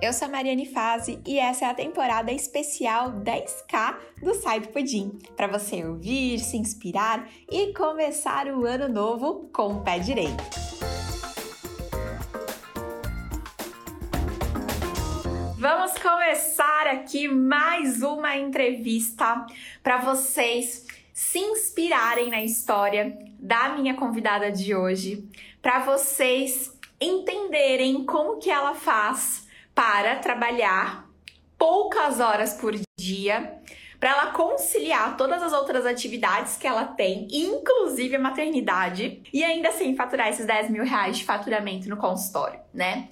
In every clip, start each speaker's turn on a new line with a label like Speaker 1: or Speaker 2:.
Speaker 1: Eu sou a Mariane Fazi e essa é a temporada especial 10K do Sai do Pudim, para você ouvir, se inspirar e começar o ano novo com o pé direito. Vamos começar aqui mais uma entrevista para vocês se inspirarem na história da minha convidada de hoje, para vocês entenderem como que ela faz para trabalhar poucas horas por dia, para ela conciliar todas as outras atividades que ela tem, inclusive a maternidade, e ainda assim faturar esses 10 mil reais de faturamento no consultório, né?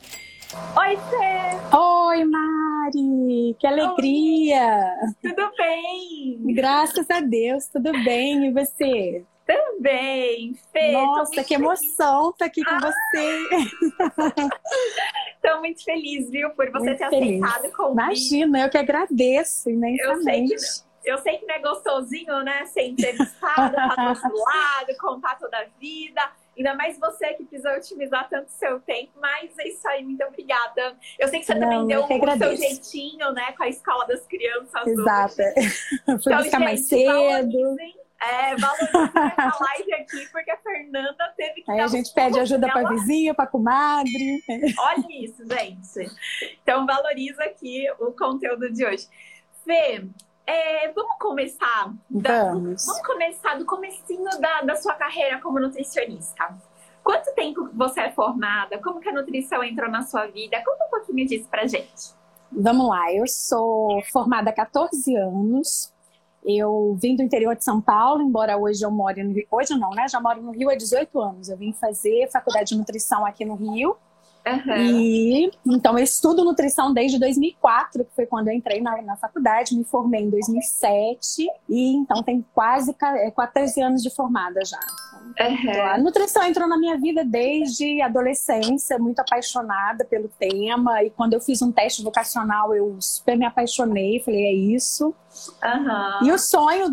Speaker 1: Oi, Fê!
Speaker 2: Oi, Mari! Que alegria!
Speaker 1: Oi. Tudo bem?
Speaker 2: Graças a Deus, tudo bem. E você?
Speaker 1: Também, Fê.
Speaker 2: Nossa, que emoção estar tá aqui com ah. você.
Speaker 1: Estou muito feliz, viu, por você muito ter feliz. aceitado o convite.
Speaker 2: Imagina, eu que agradeço imensamente.
Speaker 1: Eu sei que, eu sei que não é gostosinho, né, ser entrevistada, estar do lado, contar toda a vida. Ainda mais você que precisa otimizar tanto seu tempo, mas é isso aí, muito obrigada. Eu sei que você não, também deu o seu jeitinho, né, com a escola das crianças.
Speaker 2: Exato. Fui então, buscar gente, mais cedo.
Speaker 1: É, valorizem a live aqui, porque a Fernanda teve que.
Speaker 2: Aí a gente pede ajuda para vizinha, para comadre.
Speaker 1: Olha isso, gente. Então valoriza aqui o conteúdo de hoje. Fê, é, vamos começar.
Speaker 2: Da, vamos.
Speaker 1: Vamos começar do comecinho da, da sua carreira como nutricionista. Quanto tempo você é formada? Como que a nutrição entrou na sua vida? Conta um pouquinho disso pra gente.
Speaker 2: Vamos lá, eu sou formada há 14 anos, eu vim do interior de São Paulo, embora hoje eu moro no Rio. Hoje não, né? Já moro no Rio há 18 anos. Eu vim fazer faculdade de nutrição aqui no Rio. Uhum. E então eu estudo nutrição desde 2004, que foi quando eu entrei na, na faculdade, me formei em 2007 e então tem quase 14 é, anos de formada já. Uhum. A nutrição entrou na minha vida desde adolescência, muito apaixonada pelo tema. E quando eu fiz um teste vocacional, eu super me apaixonei. Falei, é isso. Uhum. E o sonho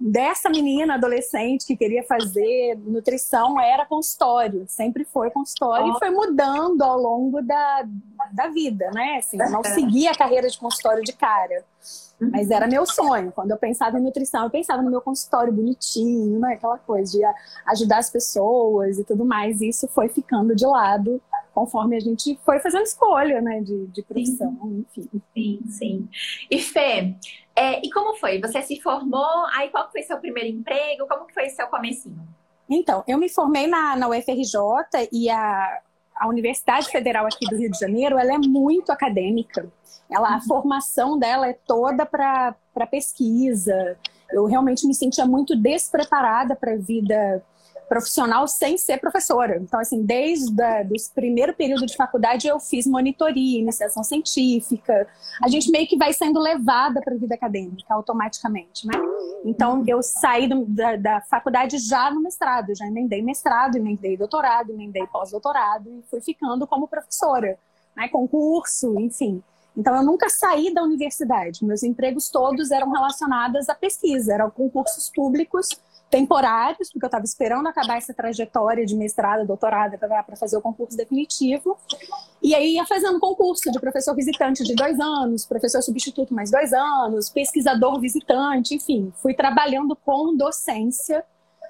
Speaker 2: dessa menina adolescente que queria fazer nutrição era consultório, sempre foi consultório, oh. e foi mudando ao longo da, da vida, né? Assim, eu não segui a carreira de consultório de cara. Mas era meu sonho. Quando eu pensava em nutrição, eu pensava no meu consultório bonitinho, né? Aquela coisa de ajudar as pessoas e tudo mais. E isso foi ficando de lado conforme a gente foi fazendo escolha, né? De, de profissão, sim. enfim.
Speaker 1: Sim, sim. E Fê, é, e como foi? Você se formou, aí qual foi seu primeiro emprego? Como que foi seu comecinho?
Speaker 2: Então, eu me formei na, na UFRJ e a, a Universidade Federal aqui do Rio de Janeiro, ela é muito acadêmica. Ela, a formação dela é toda para pesquisa. Eu realmente me sentia muito despreparada para a vida profissional sem ser professora. Então, assim, desde o primeiro período de faculdade eu fiz monitoria, iniciação científica. A gente meio que vai sendo levada para a vida acadêmica automaticamente, né? Então, eu saí do, da, da, faculdade já no mestrado, já emendei mestrado, emendei doutorado, emendei pós-doutorado e fui ficando como professora, né? Concurso, enfim. Então, eu nunca saí da universidade. Meus empregos todos eram relacionados à pesquisa, eram concursos públicos temporários, porque eu estava esperando acabar essa trajetória de mestrado, doutorado, para fazer o concurso definitivo. E aí ia fazendo concurso de professor visitante de dois anos, professor substituto mais dois anos, pesquisador visitante, enfim, fui trabalhando com docência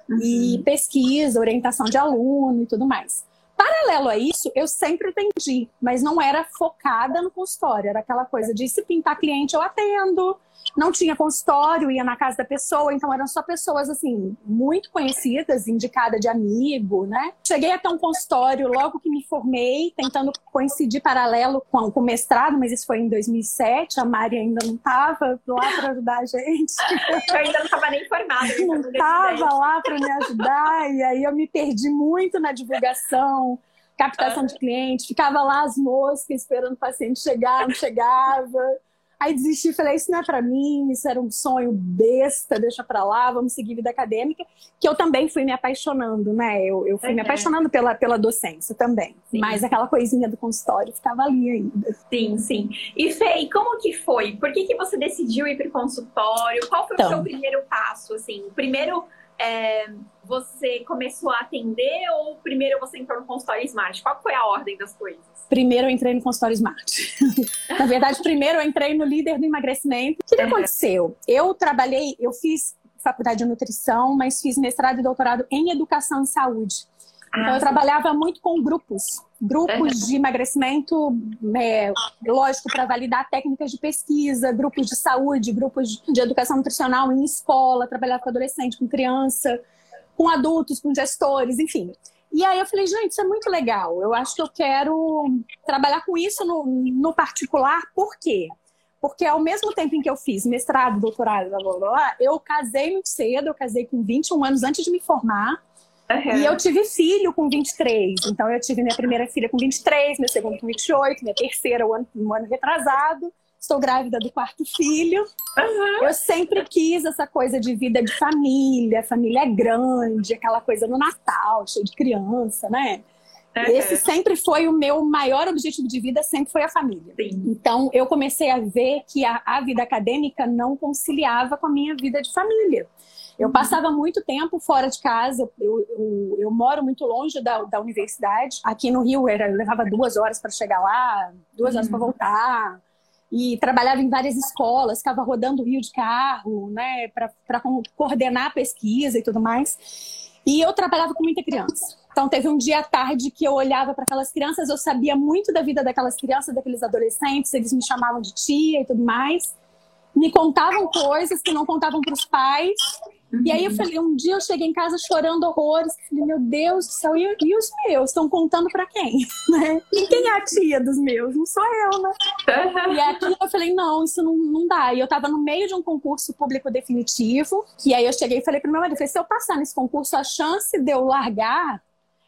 Speaker 2: uhum. e pesquisa, orientação de aluno e tudo mais. Paralelo a isso, eu sempre atendi, mas não era focada no consultório, era aquela coisa de se pintar cliente eu atendo, não tinha consultório, ia na casa da pessoa, então eram só pessoas assim, muito conhecidas, indicadas de amigo, né? Cheguei até um consultório logo que me formei, tentando coincidir paralelo com, com o mestrado, mas isso foi em 2007, a Mari ainda não estava lá para ajudar a gente.
Speaker 1: Eu ainda não estava nem formada.
Speaker 2: Não estava lá para me ajudar, e aí eu me perdi muito na divulgação captação de clientes, ficava lá as moscas esperando o paciente chegar, não chegava. Aí desisti, falei, isso não é para mim, isso era um sonho besta, deixa para lá, vamos seguir vida acadêmica, que eu também fui me apaixonando, né? Eu, eu fui uhum. me apaixonando pela, pela docência também, sim. mas aquela coisinha do consultório ficava ali ainda.
Speaker 1: Sim, sim. E Fê, como que foi? Por que, que você decidiu ir para o consultório? Qual foi então, o seu primeiro passo, assim? O primeiro é, você começou a atender ou primeiro você entrou no consultório Smart? Qual foi a ordem das coisas?
Speaker 2: Primeiro eu entrei no consultório Smart. Na verdade, primeiro eu entrei no líder do emagrecimento. O que, que aconteceu? Eu trabalhei, eu fiz faculdade de nutrição, mas fiz mestrado e doutorado em educação e saúde. Então, eu ah, trabalhava muito com grupos, grupos de emagrecimento, é, lógico, para validar técnicas de pesquisa, grupos de saúde, grupos de educação nutricional em escola, trabalhava com adolescente, com criança, com adultos, com gestores, enfim. E aí eu falei, gente, isso é muito legal. Eu acho que eu quero trabalhar com isso no, no particular, por quê? Porque ao mesmo tempo em que eu fiz mestrado, doutorado, blá, blá, blá, eu casei muito cedo, eu casei com 21 anos antes de me formar. Uhum. E eu tive filho com 23. Então, eu tive minha primeira filha com 23, minha segunda com 28, minha terceira um ano, um ano retrasado. Estou grávida do quarto filho. Uhum. Eu sempre quis essa coisa de vida de família, família grande, aquela coisa no Natal, cheio de criança, né? Uhum. Esse sempre foi o meu maior objetivo de vida, sempre foi a família. Sim. Então, eu comecei a ver que a, a vida acadêmica não conciliava com a minha vida de família. Eu passava muito tempo fora de casa, eu, eu, eu moro muito longe da, da universidade. Aqui no Rio era, eu levava duas horas para chegar lá, duas horas para uhum. voltar. E trabalhava em várias escolas, ficava rodando o Rio de carro, né, para coordenar a pesquisa e tudo mais. E eu trabalhava com muita criança. Então teve um dia à tarde que eu olhava para aquelas crianças, eu sabia muito da vida daquelas crianças, daqueles adolescentes, eles me chamavam de tia e tudo mais. Me contavam coisas que não contavam para os pais. Uhum. E aí eu falei, um dia eu cheguei em casa chorando horrores, falei, meu Deus do céu, e, e os meus? Estão contando para quem? Né? E quem é a tia dos meus? Não sou eu, né? Uhum. E aqui eu falei, não, isso não, não dá. E eu tava no meio de um concurso público definitivo, e aí eu cheguei e falei pro meu marido, falei, se eu passar nesse concurso, a chance de eu largar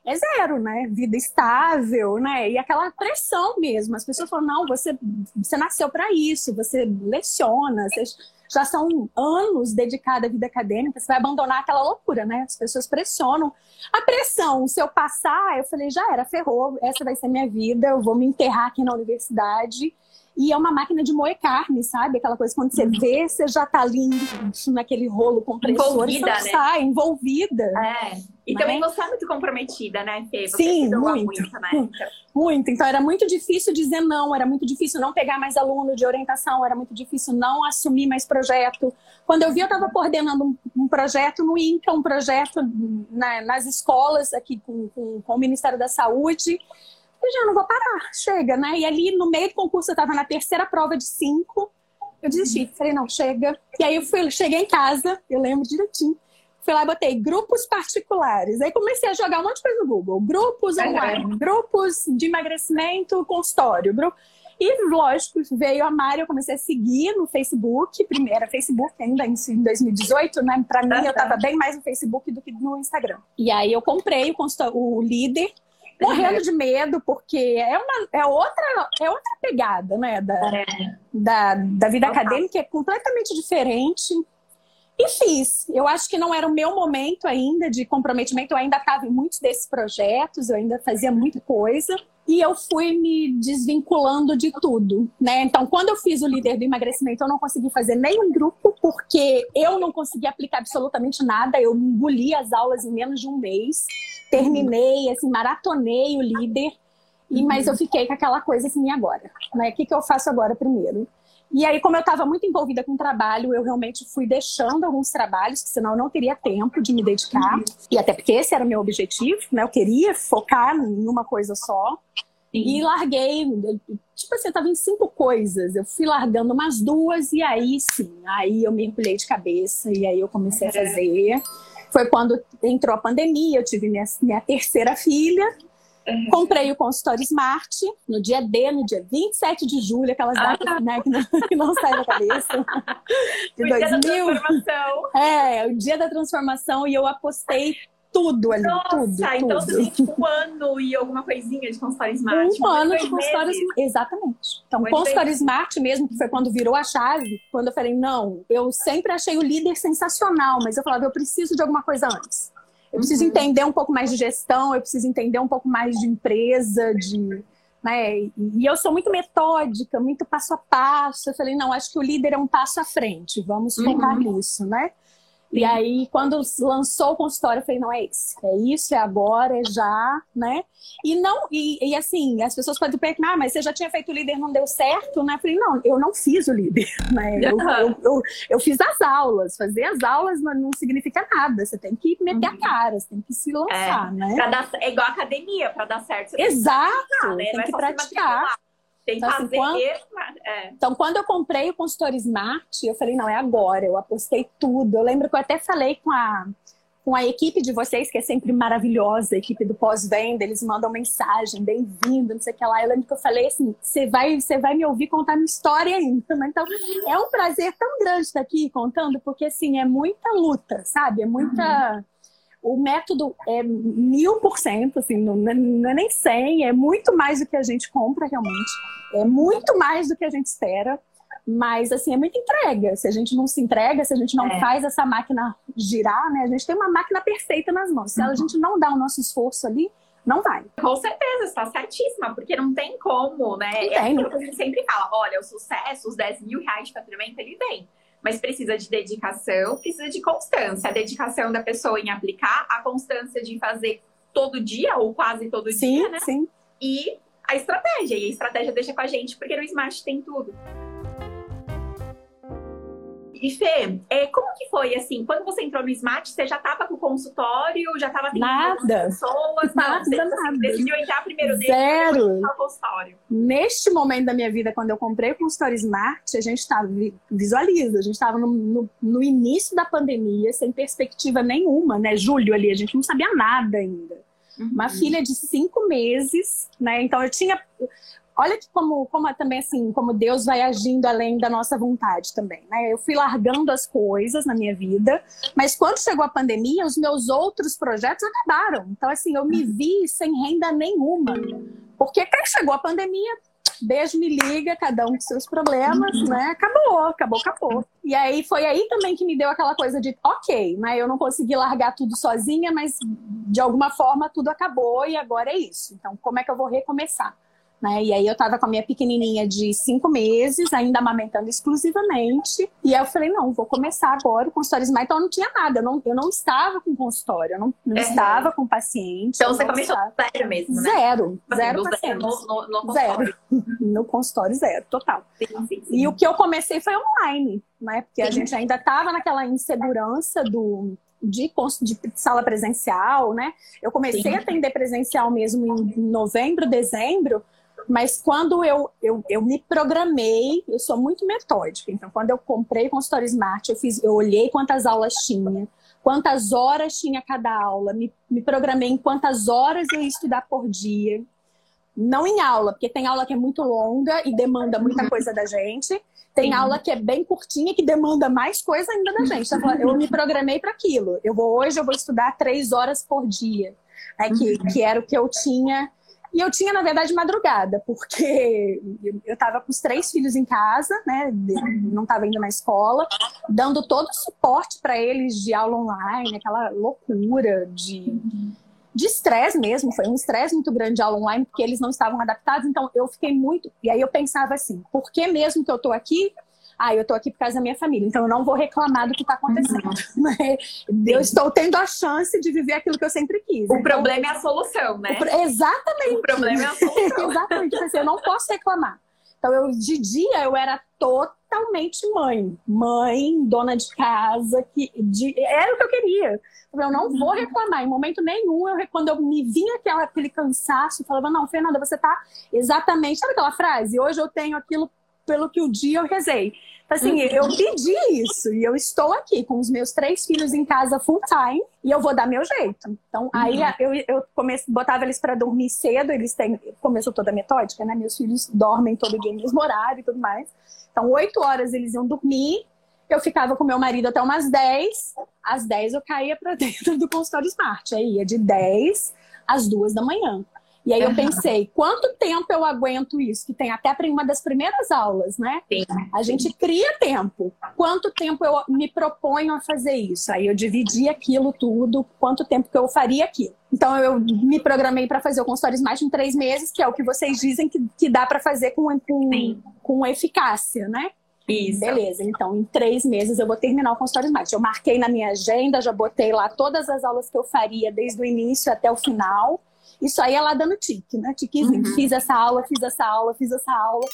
Speaker 2: é zero, né? Vida estável, né? E aquela pressão mesmo. As pessoas falam, não, você, você nasceu para isso, você leciona, você já são anos dedicados à vida acadêmica, você vai abandonar aquela loucura, né? As pessoas pressionam. A pressão, se eu passar, eu falei, já era, ferrou, essa vai ser minha vida, eu vou me enterrar aqui na universidade. E é uma máquina de moer carne, sabe? Aquela coisa quando você vê, você já tá ali naquele rolo compressor. Envolvida, né? Sai, envolvida.
Speaker 1: É. E também né? você é muito comprometida, né, Fê?
Speaker 2: Você Sim, muito. Muito, né? Então. muito. Então era muito difícil dizer não, era muito difícil não pegar mais aluno de orientação, era muito difícil não assumir mais projeto. Quando eu vi, eu estava coordenando um, um, projeto no INCA, um projeto na, nas escolas aqui com, com, com o Ministério da Saúde. Eu já não vou parar, chega, né? E ali no meio do concurso eu estava na terceira prova de cinco. Eu desisti, falei, não, chega. E aí eu fui, cheguei em casa, eu lembro direitinho. Fui lá e botei grupos particulares. Aí comecei a jogar um monte de coisa no Google. Grupos online, grupos de emagrecimento, consultório. Grupo... E, lógico, veio a Mari, eu comecei a seguir no Facebook. Primeiro, Facebook ainda em 2018, né? Pra mim, eu tava bem mais no Facebook do que no Instagram. E aí eu comprei o, o líder morrendo de medo, porque é, uma, é, outra, é outra pegada, né? Da, é. da, da vida acadêmica, é completamente diferente. E fiz. Eu acho que não era o meu momento ainda de comprometimento, eu ainda estava em muitos desses projetos, eu ainda fazia muita coisa. E eu fui me desvinculando de tudo, né? Então, quando eu fiz o líder do emagrecimento, eu não consegui fazer nenhum grupo, porque eu não consegui aplicar absolutamente nada. Eu engoli as aulas em menos de um mês terminei, assim, maratonei o líder, e, mas eu fiquei com aquela coisa assim, e agora? Né? O que, que eu faço agora primeiro? E aí, como eu estava muito envolvida com o trabalho, eu realmente fui deixando alguns trabalhos, que senão eu não teria tempo de me dedicar. Uhum. E até porque esse era o meu objetivo, né? Eu queria focar em uma coisa só. Sim. E larguei, tipo assim, eu tava em cinco coisas. Eu fui largando umas duas, e aí sim, aí eu mergulhei de cabeça, e aí eu comecei a fazer. Foi quando entrou a pandemia, eu tive minha, minha terceira filha. Uhum. Comprei o consultório Smart no dia D, no dia 27 de julho, aquelas ah. datas né, que, não, que não saem da cabeça.
Speaker 1: De o 2000. Dia da transformação.
Speaker 2: É, o dia da transformação e eu apostei tudo ali, Nossa, tudo.
Speaker 1: então
Speaker 2: tudo.
Speaker 1: você tem um ano e alguma coisinha de consultório Smart.
Speaker 2: Um ano de consultório Smart. Exatamente. Então, consultório Smart mesmo, que foi quando virou a chave, quando eu falei, não, eu sempre achei o líder sensacional, mas eu falava, eu preciso de alguma coisa antes. Eu preciso uhum. entender um pouco mais de gestão, eu preciso entender um pouco mais de empresa, de. Né? E eu sou muito metódica, muito passo a passo. Eu falei, não, acho que o líder é um passo à frente, vamos focar uhum. nisso, né? E aí, quando lançou o consultório, eu falei, não é isso. É isso, é agora, é já, né? E não, e, e assim, as pessoas podem pensar, ah, mas você já tinha feito o líder, não deu certo, né? Eu falei, não, eu não fiz o líder, né? Eu, eu, eu, eu fiz as aulas. Fazer as aulas não, não, significa nada. Você tem que meter uhum. a cara, você tem que se lançar,
Speaker 1: é,
Speaker 2: né?
Speaker 1: Dar, é igual academia, para dar certo.
Speaker 2: Exato, tem que praticar. Né?
Speaker 1: Tem então, assim,
Speaker 2: quando... É. Então, quando eu comprei o consultor Smart, eu falei, não, é agora. Eu apostei tudo. Eu lembro que eu até falei com a, com a equipe de vocês, que é sempre maravilhosa, a equipe do pós-venda, eles mandam mensagem, bem-vindo, não sei o que lá. Eu lembro que eu falei assim, você vai, vai me ouvir contar minha história ainda. Né? Então, é um prazer tão grande estar aqui contando, porque, assim, é muita luta, sabe? É muita... Uhum o método é mil por cento, assim, não, não é nem cem, é muito mais do que a gente compra realmente, é muito mais do que a gente espera, mas assim, é muita entrega. Se a gente não se entrega, se a gente não é. faz essa máquina girar, né? A gente tem uma máquina perfeita nas mãos. Se uhum. a gente não dá o nosso esforço ali, não vai.
Speaker 1: Com certeza, está certíssima, porque não tem como, né? Não é tem. É a gente sempre fala: olha, o sucesso, os 10 mil reais de faturamento, ele vem mas precisa de dedicação, precisa de constância. A dedicação da pessoa em aplicar, a constância de fazer todo dia ou quase todo
Speaker 2: sim,
Speaker 1: dia, né?
Speaker 2: Sim.
Speaker 1: E a estratégia. E a estratégia deixa com a gente, porque no Smart tem tudo. E Fê, é, como que foi assim? Quando você entrou no Smart, você já estava com o consultório, já estava
Speaker 2: tendo nada.
Speaker 1: pessoas? Nada, não, você,
Speaker 2: nada.
Speaker 1: decidiu entrar primeiro
Speaker 2: nele Zero.
Speaker 1: no consultório.
Speaker 2: Neste momento da minha vida, quando eu comprei o consultório Smart, a gente estava, visualiza, a gente estava no, no, no, início da pandemia, sem perspectiva nenhuma, né? Julho ali, a gente não sabia nada ainda. Uhum. Uma filha de cinco meses, né? Então eu tinha olha que como, como também assim, como Deus vai agindo além da nossa vontade também, né? Eu fui largando as coisas na minha vida, mas quando chegou a pandemia, os meus outros projetos acabaram. Então assim, eu me vi sem renda nenhuma. Porque quando chegou a pandemia, beijo, me liga, cada um com seus problemas, né? Acabou, acabou, acabou. E aí foi aí também que me deu aquela coisa de, ok, né? Eu não consegui largar tudo sozinha, mas de alguma forma tudo acabou e agora é isso. Então, como é que eu vou recomeçar? Né? E aí eu tava com a minha pequenininha de cinco meses, ainda amamentando exclusivamente. E aí eu falei, não, vou começar agora o consultório Smile. Então eu não tinha nada, eu não, eu não estava com consultório, eu não, não é. estava com paciente.
Speaker 1: Então você começou zero mesmo, né?
Speaker 2: Zero, assim, zero pacientes.
Speaker 1: No, no, no
Speaker 2: zero. no consultório, zero, total.
Speaker 1: Sim, sim, sim.
Speaker 2: E o que eu comecei foi online, né? Porque a gente ainda tava naquela insegurança do de, de, sala presencial, né? Eu comecei Sim. a atender presencial mesmo em novembro, dezembro, mas quando eu, eu, eu me programei, eu sou muito metódica. Então, quando eu comprei o consultório Smart, eu, fiz, eu olhei quantas aulas tinha, quantas horas tinha cada aula, me, me programei em quantas horas eu ia estudar por dia. Não em aula, porque tem aula que é muito longa e demanda muita coisa da gente. Tem aula que é bem curtinha que demanda mais coisa ainda da gente. Então, eu me programei para aquilo. Eu vou hoje eu vou estudar três horas por dia, né, que, que era o que eu tinha e eu tinha, na verdade, madrugada, porque eu estava com os três filhos em casa, né? Não estava indo na escola, dando todo o suporte para eles de aula online, aquela loucura de de estresse mesmo, foi um estresse muito grande de aula online, porque eles não estavam adaptados, então eu fiquei muito. E aí eu pensava assim, por que mesmo que eu estou aqui, ah, eu tô aqui por causa da minha família, então eu não vou reclamar do que tá acontecendo. Uhum. Né? Eu estou tendo a chance de viver aquilo que eu sempre quis.
Speaker 1: O então, problema é a solução, né?
Speaker 2: O, exatamente.
Speaker 1: O problema é a solução.
Speaker 2: exatamente. Tipo assim, eu não posso reclamar. Então, eu, de dia, eu era totalmente mãe. Mãe, dona de casa, que de, era o que eu queria. Eu não vou reclamar, em momento nenhum. Eu, quando eu me vinha aquela, aquele cansaço, eu falava, não, Fernanda, você tá exatamente. Sabe aquela frase? Hoje eu tenho aquilo pelo que o dia eu rezei. Assim, uhum. eu pedi isso e eu estou aqui com os meus três filhos em casa full time e eu vou dar meu jeito. Então, aí uhum. eu, eu comecei, botava eles para dormir cedo, eles têm, começou toda a metódica, né? Meus filhos dormem todo dia no mesmo horário e tudo mais. Então, oito horas eles iam dormir, eu ficava com meu marido até umas dez, às dez eu caía para dentro do consultório Smart, aí ia de dez às duas da manhã. E aí eu pensei, quanto tempo eu aguento isso? Que tem até uma das primeiras aulas, né?
Speaker 1: Sim.
Speaker 2: A gente cria tempo. Quanto tempo eu me proponho a fazer isso? Aí eu dividi aquilo tudo, quanto tempo que eu faria aquilo. Então eu me programei para fazer o consultório Smart em três meses, que é o que vocês dizem que, que dá para fazer com, com, com eficácia, né? Isso. Beleza, então em três meses eu vou terminar o consultório Smart. Eu marquei na minha agenda, já botei lá todas as aulas que eu faria desde o início até o final. Isso aí é lá dando tique, né? Tiquezinho. Uhum. Fiz essa aula, fiz essa aula, fiz essa aula.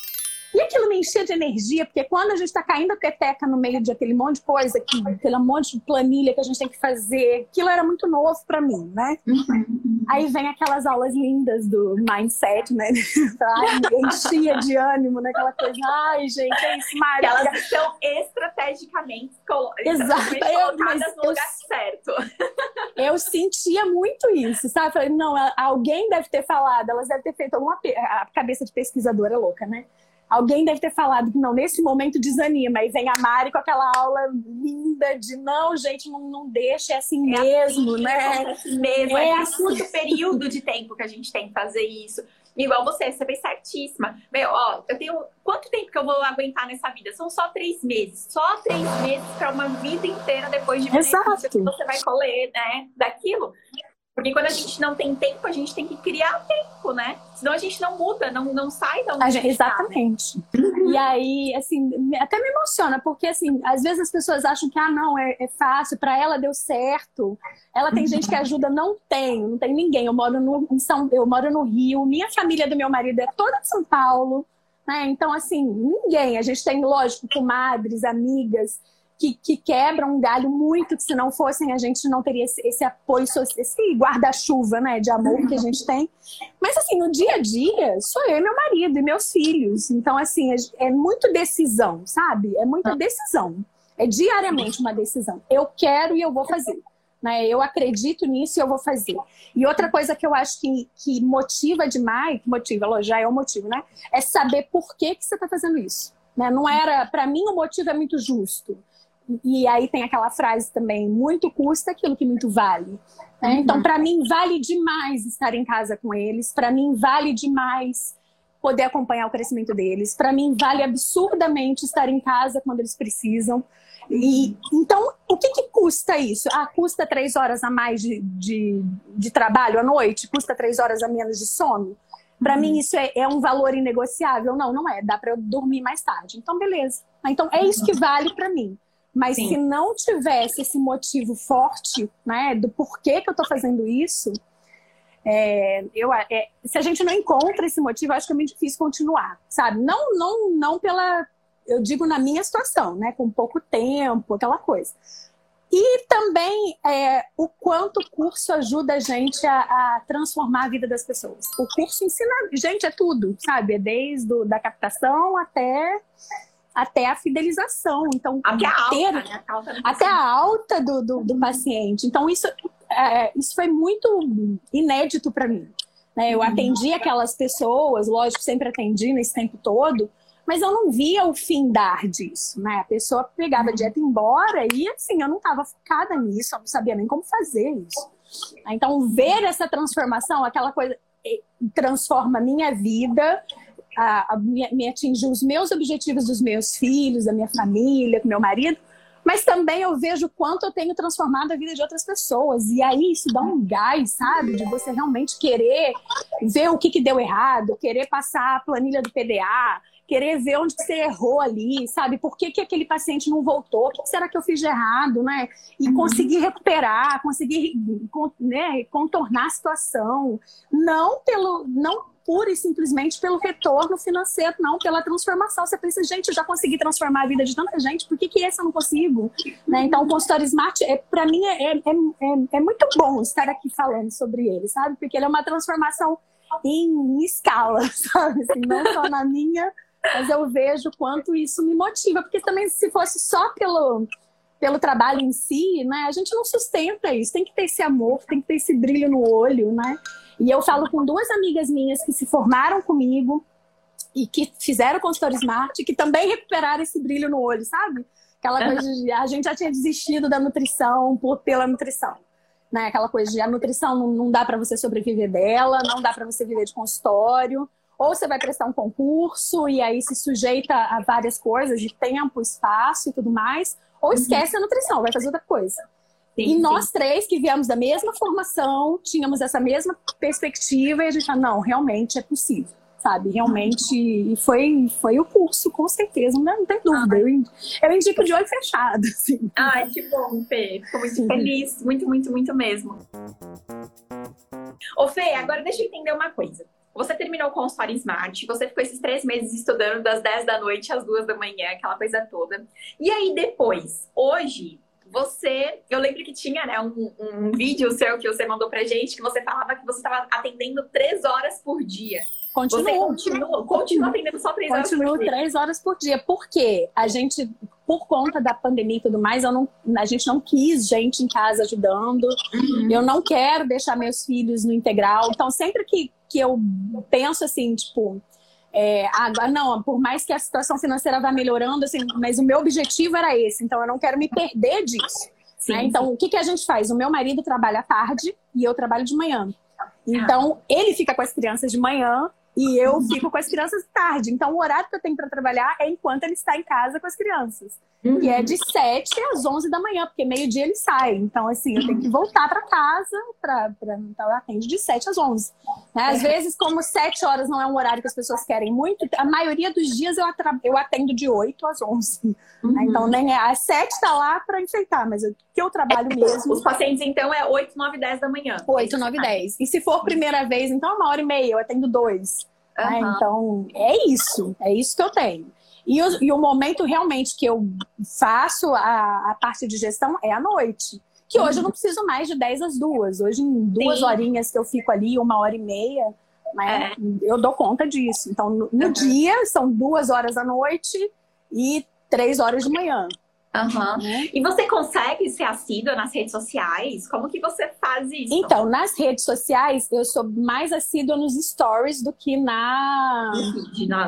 Speaker 2: E aquilo me enchia de energia, porque quando a gente está caindo a peteca no meio de aquele monte de coisa, que, aquele monte de planilha que a gente tem que fazer, aquilo era muito novo para mim, né? Uhum. Aí vem aquelas aulas lindas do mindset, né? Ai, enchia de ânimo, né? Aquela coisa, ai, gente, é isso, Maria.
Speaker 1: Elas estão estrategicamente colo Exato. Eu, colocadas no lugar certo.
Speaker 2: Eu sentia muito isso, sabe? Falei, não, alguém deve ter falado, elas devem ter feito alguma. A cabeça de pesquisadora louca, né? Alguém deve ter falado que não, nesse momento desanima. E vem a Mari com aquela aula linda de não, gente, não, não deixa, é assim é mesmo, assim, né?
Speaker 1: É assim mesmo, é, é assim. curto período de tempo que a gente tem que fazer isso. Igual você, você fez certíssima. Meu, ó, eu tenho. Quanto tempo que eu vou aguentar nessa vida? São só três meses. Só três meses para uma vida inteira depois de
Speaker 2: Exato.
Speaker 1: que você vai colher, né? Daquilo. Porque quando a gente não tem tempo, a gente tem que criar tempo, né? Senão a gente não muda, não, não sai da onde
Speaker 2: gente, Exatamente. Uhum. E aí, assim, até me emociona, porque, assim, às vezes as pessoas acham que, ah, não, é, é fácil, para ela deu certo. Ela tem gente que ajuda, não tem, não tem ninguém. Eu moro no, em São, eu moro no Rio, minha família do meu marido é toda de São Paulo, né? Então, assim, ninguém. A gente tem, lógico, comadres, amigas que, que quebram um galho muito, que se não fossem a gente não teria esse, esse apoio, esse guarda-chuva né, de amor que a gente tem. Mas assim, no dia a dia, sou eu e meu marido e meus filhos. Então, assim, é, é muito decisão, sabe? É muita decisão. É diariamente uma decisão. Eu quero e eu vou fazer. Né? Eu acredito nisso e eu vou fazer. E outra coisa que eu acho que, que motiva demais, que motiva, já é o motivo, né? É saber por que, que você está fazendo isso. Né? Não era, para mim, o motivo é muito justo. E aí tem aquela frase também: muito custa aquilo que muito vale. Né? Uhum. Então, para mim, vale demais estar em casa com eles, para mim, vale demais poder acompanhar o crescimento deles, para mim, vale absurdamente estar em casa quando eles precisam. E, então, o que, que custa isso? Ah, custa três horas a mais de, de, de trabalho à noite? Custa três horas a menos de sono? Para uhum. mim, isso é, é, um valor inegociável? Não, não é. Dá para eu dormir mais tarde. Então, beleza. Então, é isso que vale para mim. Mas Sim. se não tivesse esse motivo forte, né, do porquê que eu estou fazendo isso, é, eu, é, se a gente não encontra esse motivo, acho que é muito difícil continuar, sabe? Não, não, não pela, eu digo na minha situação, né, com pouco tempo, aquela coisa. E também é, o quanto o curso ajuda a gente a, a, transformar a vida das pessoas. O curso ensina, gente, é tudo, sabe? É desde do, da captação até até a fidelização. Então,
Speaker 1: até a alta, né?
Speaker 2: até a alta do, do, do paciente. Então, isso, é, isso foi muito inédito para mim. Né? Eu atendi aquelas pessoas, lógico, sempre atendi nesse tempo todo, mas eu não via o fim dar disso, né? A pessoa pegava a dieta embora e assim, eu não estava focada nisso, eu não sabia nem como fazer isso. Então, ver essa transformação, aquela coisa transforma a minha vida, a, a, me, me atingir os meus objetivos dos meus filhos, da minha família, com meu marido, mas também eu vejo quanto eu tenho transformado a vida de outras pessoas. E aí isso dá um gás, sabe? De você realmente querer ver o que, que deu errado, querer passar a planilha do PDA, querer ver onde você errou ali, sabe? Por que, que aquele paciente não voltou? O que será que eu fiz de errado, né? E uhum. conseguir recuperar, conseguir né, contornar a situação. Não pelo. Não pura e simplesmente pelo retorno financeiro, não pela transformação. Você pensa, gente, eu já consegui transformar a vida de tanta gente, por que, que esse eu não consigo? Né? Então, o consultório Smart, é, para mim, é, é, é, é, muito bom estar aqui falando sobre ele, sabe? Porque ele é uma transformação em escala, sabe? Assim, não só na minha, mas eu vejo quanto isso me motiva. Porque também, se fosse só pelo pelo trabalho em si, né? A gente não sustenta isso. Tem que ter esse amor, tem que ter esse brilho no olho, né? E eu falo com duas amigas minhas que se formaram comigo e que fizeram consultório Smart, que também recuperaram esse brilho no olho, sabe? Aquela coisa de a gente já tinha desistido da nutrição por, pela nutrição. Né? Aquela coisa de a nutrição não, não dá para você sobreviver dela, não dá para você viver de consultório. Ou você vai prestar um concurso e aí se sujeita a várias coisas de tempo, espaço e tudo mais, ou esquece a nutrição, vai fazer outra coisa. Sim, e nós sim. três que viemos da mesma formação, tínhamos essa mesma perspectiva e a gente falou, não, realmente é possível. sabe? Realmente, e foi, foi o curso, com certeza, não, não tem dúvida. Ah, eu, eu indico de olho fechado, assim.
Speaker 1: Ai, que bom, Fê. Fico muito Sim. feliz, muito, muito, muito mesmo. Ô, Fê, agora deixa eu entender uma coisa. Você terminou com o consultório Smart, você ficou esses três meses estudando das 10 da noite às 2 da manhã, aquela coisa toda. E aí depois, hoje, você. Eu lembro que tinha né, um, um vídeo seu que você mandou pra gente que você falava que você estava atendendo três horas por dia.
Speaker 2: Continua.
Speaker 1: Você continua, continua atendendo só três horas por dia.
Speaker 2: Continuo três horas por dia. Por quê? A gente, por conta da pandemia e tudo mais, eu não, a gente não quis gente em casa ajudando. Uhum. Eu não quero deixar meus filhos no integral. Então, sempre que, que eu penso assim, tipo, é, agora, não, por mais que a situação financeira vá melhorando, assim, mas o meu objetivo era esse, então eu não quero me perder disso. Sim, né? Então, sim. o que, que a gente faz? O meu marido trabalha à tarde e eu trabalho de manhã. Então, ele fica com as crianças de manhã e eu fico com as crianças tarde. Então, o horário que eu tenho para trabalhar é enquanto ele está em casa com as crianças. Uhum. E é de 7 às 11 da manhã, porque meio-dia ele sai. Então, assim, eu tenho que voltar para casa. Pra, pra, então, eu atendo de 7 às 11. Né? Às vezes, como 7 horas não é um horário que as pessoas querem muito, a maioria dos dias eu, eu atendo de 8 às 11. Né? Uhum. Né? Então, nem é, às 7 está lá para enfeitar, mas o que eu trabalho é, mesmo.
Speaker 1: Os pacientes, então, é 8, 9, 10 da manhã.
Speaker 2: 8, 9, 10. E se for primeira vez, então, é uma hora e meia, eu atendo dois. Uhum. Né? Então, é isso, é isso que eu tenho. E o, e o momento realmente que eu faço a, a parte de gestão é à noite. Que hoje eu não preciso mais de 10 às duas. Hoje, em duas Sim. horinhas que eu fico ali, uma hora e meia, né, é. eu dou conta disso. Então, no, no uhum. dia, são duas horas da noite e três horas de manhã.
Speaker 1: Uhum. Né? E você consegue ser assídua nas redes sociais? Como que você faz isso?
Speaker 2: Então, nas redes sociais, eu sou mais assídua nos stories do que na...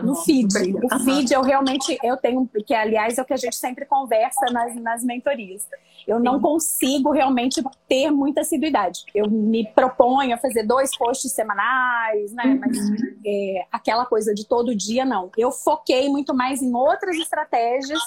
Speaker 1: no feed.
Speaker 2: No feed. O uhum. feed eu realmente eu tenho, que aliás é o que a gente sempre conversa nas, nas mentorias. Eu Sim. não consigo realmente ter muita assiduidade. Eu me proponho a fazer dois posts semanais, né? Uhum. Mas é, aquela coisa de todo dia, não. Eu foquei muito mais em outras estratégias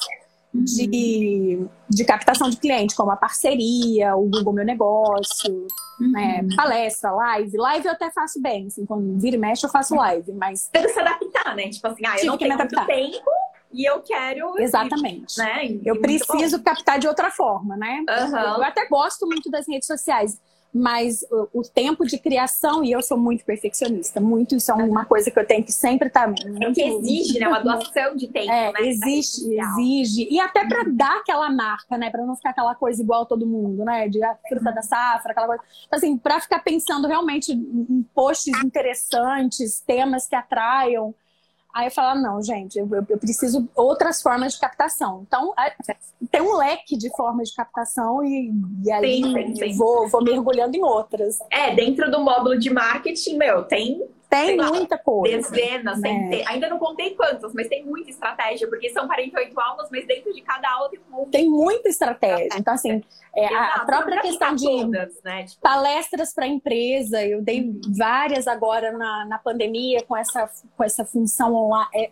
Speaker 2: de, de captação de cliente, como a parceria, o Google Meu Negócio, uhum. né, palestra, live. Live eu até faço bem, assim, quando vira e mexe eu faço live, mas...
Speaker 1: Tem que se adaptar, né? Tipo assim, ah, eu não tenho muito tempo e eu quero...
Speaker 2: Exatamente. Né? Eu preciso captar de outra forma, né? Uhum. Eu até gosto muito das redes sociais, mas o, o, tempo de criação, e eu sou muito perfeccionista, muito, isso é uma coisa que eu tenho que sempre estar. Tá
Speaker 1: muito... É que exige, né? Uma doação de tempo. É,
Speaker 2: né? existe, exige. E até para dar aquela marca, né? Para não ficar aquela coisa igual a todo mundo, né? De a fruta da safra, aquela coisa. Então, assim, para ficar pensando realmente em posts interessantes, temas que atraiam. Aí eu falo, não, gente, eu, eu, preciso outras formas de captação. Então, tem um leque de formas de captação e, e aí sim, sim. Vou, vou mergulhando em outras.
Speaker 1: É, dentro do módulo de marketing, meu, tem
Speaker 2: tem muita coisa.
Speaker 1: Dezenas, é. ainda não contei quantas, mas tem muita estratégia, porque são 48 aulas, mas dentro de cada aula tem
Speaker 2: um Tem muita estratégia. Então, assim, é, a própria questão de todas, né? tipo... palestras para empresa, eu dei uhum. várias agora na, na pandemia com essa, com essa função online. É,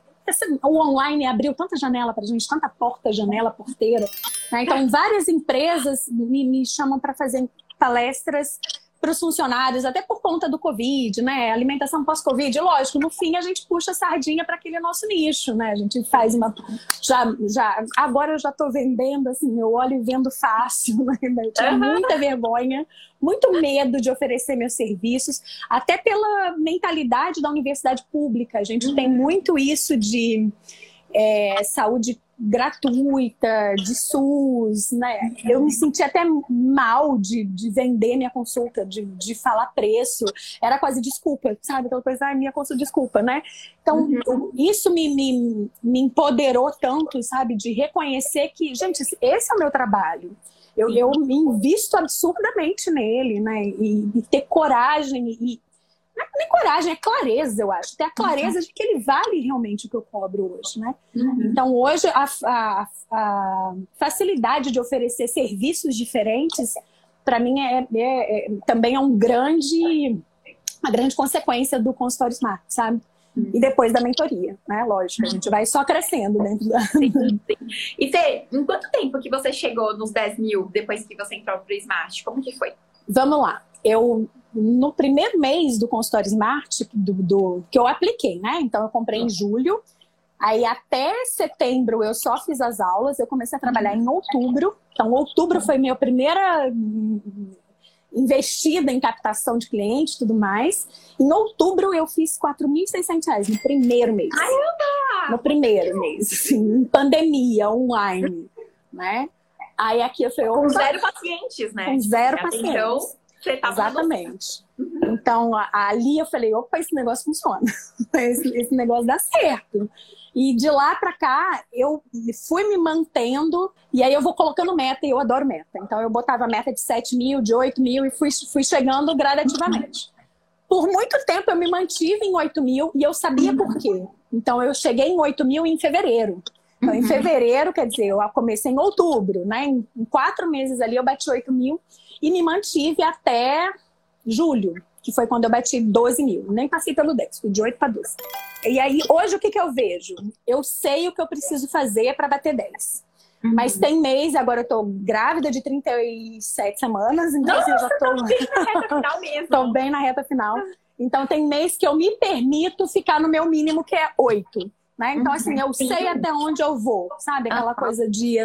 Speaker 2: o online abriu tanta janela para a gente, tanta porta, janela, porteira. Né? Então, várias empresas me, me chamam para fazer palestras para os funcionários, até por conta do Covid, né? Alimentação pós-Covid, lógico, no fim a gente puxa a sardinha para aquele nosso nicho, né? A gente faz uma. Já, já, agora eu já estou vendendo, assim, eu olho e vendo fácil, né? Eu tinha muita vergonha, muito medo de oferecer meus serviços, até pela mentalidade da universidade pública. A gente uhum. tem muito isso de é, saúde gratuita, de SUS, né? Eu me senti até mal de, de vender minha consulta, de, de falar preço. Era quase desculpa, sabe? Aquela coisa, ah, minha consulta, desculpa, né? Então, uhum. isso me, me, me empoderou tanto, sabe? De reconhecer que, gente, esse é o meu trabalho. Eu, eu me invisto absurdamente nele, né? E, e ter coragem e, nem coragem, é clareza, eu acho. Ter a clareza uhum. de que ele vale realmente o que eu cobro hoje, né? Uhum. Então, hoje, a, a, a, facilidade de oferecer serviços diferentes, para mim, é, é, é, também é um grande, uma grande consequência do consultório Smart, sabe? Uhum. E depois da mentoria, né? Lógico, a gente vai só crescendo dentro da. Sim, sim.
Speaker 1: E Fê, em quanto tempo que você chegou nos 10 mil depois que você entrou pro Smart? Como que foi?
Speaker 2: Vamos lá. Eu no primeiro mês do consultório Smart, do, do, que eu apliquei, né? Então eu comprei em julho. Aí até setembro eu só fiz as aulas, eu comecei a trabalhar em outubro. Então, outubro foi minha primeira investida em captação de clientes e tudo mais. Em outubro eu fiz R$ 4.600 no primeiro mês.
Speaker 1: Caramba!
Speaker 2: No primeiro mês, em pandemia, online, né? Aí aqui eu falei...
Speaker 1: Com zero pacientes, né?
Speaker 2: Com zero pacientes. Então, Exatamente. Então, ali eu falei, opa, esse negócio funciona. esse, esse negócio dá certo. E de lá para cá, eu fui me mantendo, e aí eu vou colocando meta, e eu adoro meta. Então, eu botava meta de 7 mil, de 8 mil, e fui, fui chegando gradativamente. Por muito tempo, eu me mantive em 8 mil, e eu sabia por quê. Então, eu cheguei em 8 mil em fevereiro. Então, em fevereiro, quer dizer, eu comecei em outubro, né? Em quatro meses ali, eu bati 8 mil, e me mantive até julho que foi quando eu bati 12 mil. Nem passei pelo 10, fui de 8 para 12. E aí, hoje, o que, que eu vejo? Eu sei o que eu preciso fazer para bater 10. Uhum. Mas tem mês, agora eu tô grávida de 37 semanas, então
Speaker 1: Nossa,
Speaker 2: assim, eu já tô.
Speaker 1: Tá bem na reta final mesmo.
Speaker 2: tô bem na reta final. Então tem mês que eu me permito ficar no meu mínimo, que é 8. Né? Então, assim, eu sei até onde eu vou, sabe? Aquela coisa de.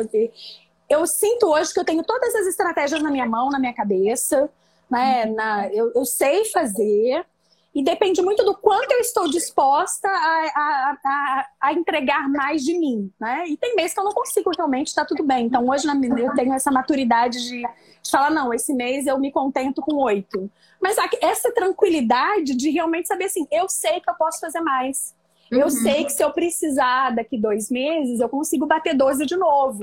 Speaker 2: Eu sinto hoje que eu tenho todas as estratégias na minha mão, na minha cabeça né? Na, eu, eu sei fazer, e depende muito do quanto eu estou disposta a, a, a, a, entregar mais de mim, né? E tem meses que eu não consigo realmente, está tudo bem. Então hoje eu tenho essa maturidade de, de, falar, não, esse mês eu me contento com oito. Mas essa tranquilidade de realmente saber assim, eu sei que eu posso fazer mais. Eu uhum. sei que se eu precisar daqui dois meses, eu consigo bater 12 de novo.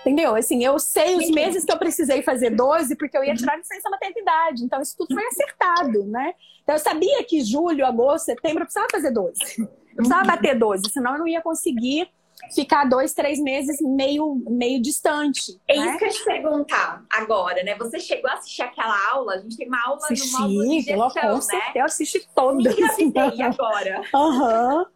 Speaker 2: Entendeu? Assim, eu sei os meses que eu precisei fazer 12 porque eu ia tirar licença maternidade. Então, isso tudo foi acertado, né? Então, eu sabia que julho, agosto, setembro eu precisava fazer 12. Eu precisava bater 12, senão eu não ia conseguir ficar dois, três meses meio, meio distante.
Speaker 1: É
Speaker 2: né?
Speaker 1: isso que eu te perguntar agora, né? Você chegou a assistir aquela aula? A gente tem uma aula
Speaker 2: assisti,
Speaker 1: no módulo de gestão,
Speaker 2: com
Speaker 1: né?
Speaker 2: certeza, eu assisti todas.
Speaker 1: E agora?
Speaker 2: Uhum,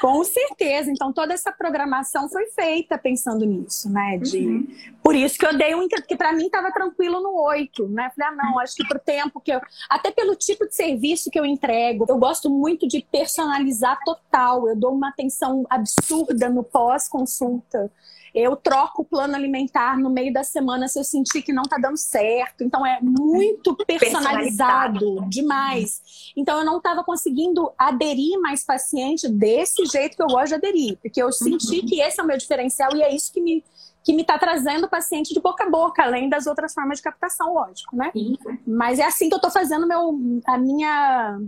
Speaker 2: com certeza. Então, toda essa programação foi feita pensando nisso, né? De... Uhum. Por isso que eu dei um... que para mim estava tranquilo no 8, né? Falei, ah, não, acho que pro tempo que eu... Até pelo tipo de serviço que eu entrego, eu gosto muito de personalizar total. Eu dou uma atenção absurda no pós consulta. Eu troco o plano alimentar no meio da semana se eu sentir que não está dando certo. Então é muito personalizado, personalizado. demais. Então eu não estava conseguindo aderir mais paciente desse jeito que eu gosto de aderir, porque eu senti uhum. que esse é o meu diferencial e é isso que me que me está trazendo paciente de boca a boca, além das outras formas de captação, lógico, né? Sim. Mas é assim que eu estou fazendo meu, a minha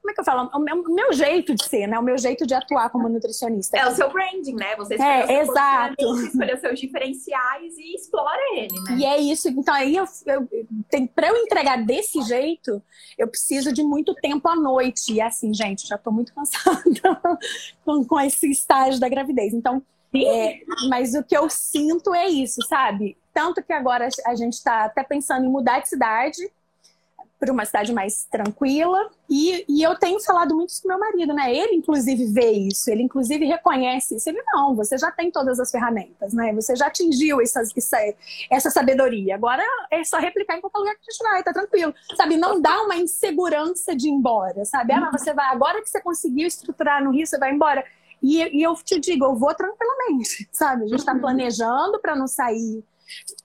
Speaker 2: como é que eu falo? O meu, o meu, jeito de ser, né? O meu jeito de atuar como nutricionista.
Speaker 1: É o seu branding, né? Você
Speaker 2: é, exato.
Speaker 1: escolhe os seus diferenciais e explora ele, né?
Speaker 2: E é isso. Então aí eu, eu para eu entregar desse jeito, eu preciso de muito tempo à noite. E assim, gente, já tô muito cansada com, com esse estágio da gravidez. Então, é, mas o que eu sinto é isso, sabe? Tanto que agora a gente está até pensando em mudar de cidade para uma cidade mais tranquila. E, e eu tenho falado muito isso com meu marido, né? Ele, inclusive, vê isso, ele, inclusive, reconhece isso. Ele, não, você já tem todas as ferramentas, né? Você já atingiu essa, essa sabedoria. Agora é só replicar em qualquer lugar que a gente vai, tá tranquilo. Sabe? Não dá uma insegurança de ir embora, sabe? Ah, você vai, agora que você conseguiu estruturar no Rio, você vai embora. E, e eu te digo, eu vou tranquilamente, sabe? A gente está planejando para não sair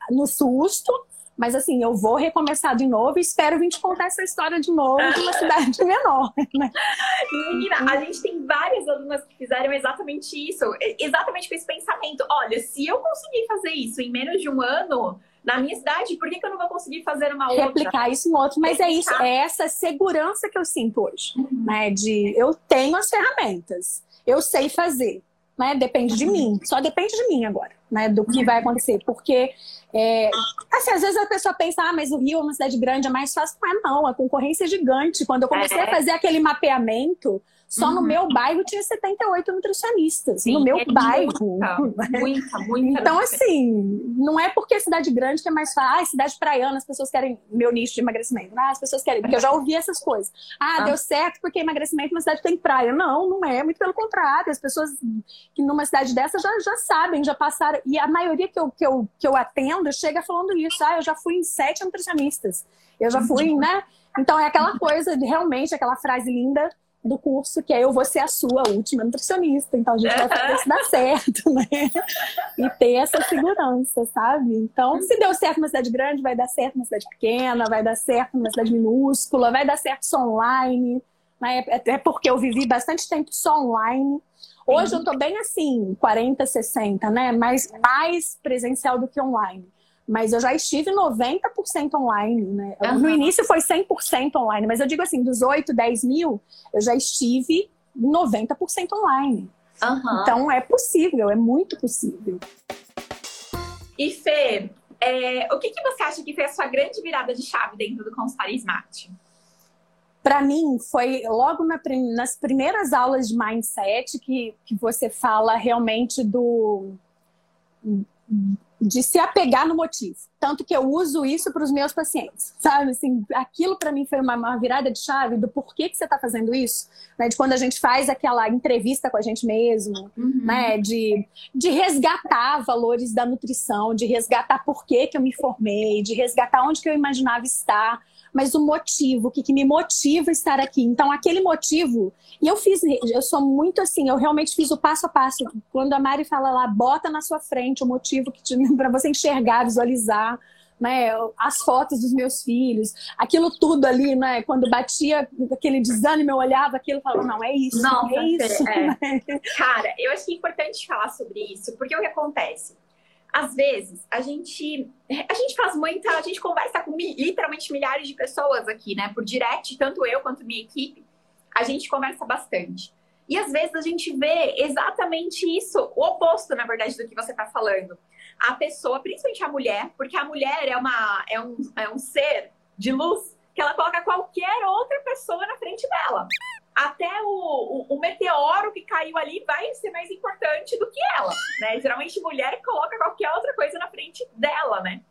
Speaker 2: no susto, mas assim, eu vou recomeçar de novo e espero vir te contar essa história de novo de uma cidade menor. Né?
Speaker 1: Menina, a gente tem várias alunas que fizeram exatamente isso, exatamente com esse pensamento. Olha, se eu conseguir fazer isso em menos de um ano, na minha cidade, por que, que eu não vou conseguir fazer uma outra?
Speaker 2: Replicar isso em outro, mas é isso, é essa segurança que eu sinto hoje, uhum. né? De eu tenho as ferramentas, eu sei fazer, né? Depende de mim, só depende de mim agora, né? Do que vai acontecer, porque é, assim, às vezes a pessoa pensa, ah, mas o Rio é uma cidade grande, é mais fácil. Não é, não, a concorrência é gigante. Quando eu comecei é. a fazer aquele mapeamento, só uhum. no meu bairro tinha 78 nutricionistas. Sim, no meu é bairro.
Speaker 1: Muita, muita, muita.
Speaker 2: Então, assim, não é porque é cidade grande que é mais fácil. Ah, cidade praiana, as pessoas querem meu nicho de emagrecimento. Ah, as pessoas querem, porque eu já ouvi essas coisas. Ah, ah. deu certo porque emagrecimento uma cidade tem praia. Não, não é. Muito pelo contrário. As pessoas que numa cidade dessa já, já sabem, já passaram. E a maioria que eu, que, eu, que eu atendo chega falando isso. Ah, eu já fui em sete nutricionistas. Eu já fui, uhum. né? Então é aquela coisa de realmente aquela frase linda do curso, que é eu vou ser a sua última nutricionista. Então a gente vai fazer isso dar certo, né? E ter essa segurança, sabe? Então, se deu certo numa cidade grande, vai dar certo numa cidade pequena, vai dar certo numa cidade minúscula, vai dar certo só online. Né? Até porque eu vivi bastante tempo só online. Hoje eu tô bem assim, 40, 60, né? Mas mais presencial do que online. Mas eu já estive 90% online, né? Uhum. No início foi 100% online, mas eu digo assim, dos 8, 10 mil, eu já estive 90% online. Uhum. Então é possível, é muito possível.
Speaker 1: E Fê, é, o que, que você acha que foi a sua grande virada de chave dentro do consultório Smart?
Speaker 2: Para mim, foi logo na, nas primeiras aulas de mindset que, que você fala realmente do de se apegar no motivo. Tanto que eu uso isso para os meus pacientes, sabe? Assim, aquilo para mim foi uma, uma, virada de chave do porquê que você está fazendo isso, né? De quando a gente faz aquela entrevista com a gente mesmo, uhum. né? De, de resgatar valores da nutrição, de resgatar por que, que eu me formei, de resgatar onde que eu imaginava estar mas o motivo, o que, que me motiva a estar aqui. Então, aquele motivo, e eu fiz, eu sou muito assim, eu realmente fiz o passo a passo. Quando a Mari fala lá, bota na sua frente o motivo para você enxergar, visualizar. Né, as fotos dos meus filhos, aquilo tudo ali, né? Quando batia aquele desânimo, eu olhava aquilo e falava, não, é isso, Nossa, é isso. É.
Speaker 1: Cara, eu acho que é importante falar sobre isso, porque o que acontece? Às vezes, a gente, a gente faz muita. A gente conversa com literalmente milhares de pessoas aqui, né? Por direct, tanto eu quanto minha equipe. A gente conversa bastante. E às vezes a gente vê exatamente isso, o oposto, na verdade, do que você está falando. A pessoa, principalmente a mulher, porque a mulher é, uma, é, um, é um ser de luz que ela coloca qualquer outra pessoa na frente dela até o, o, o, meteoro que caiu ali vai ser mais importante do que ela, né? Geralmente mulher coloca qualquer outra coisa na frente dela, né?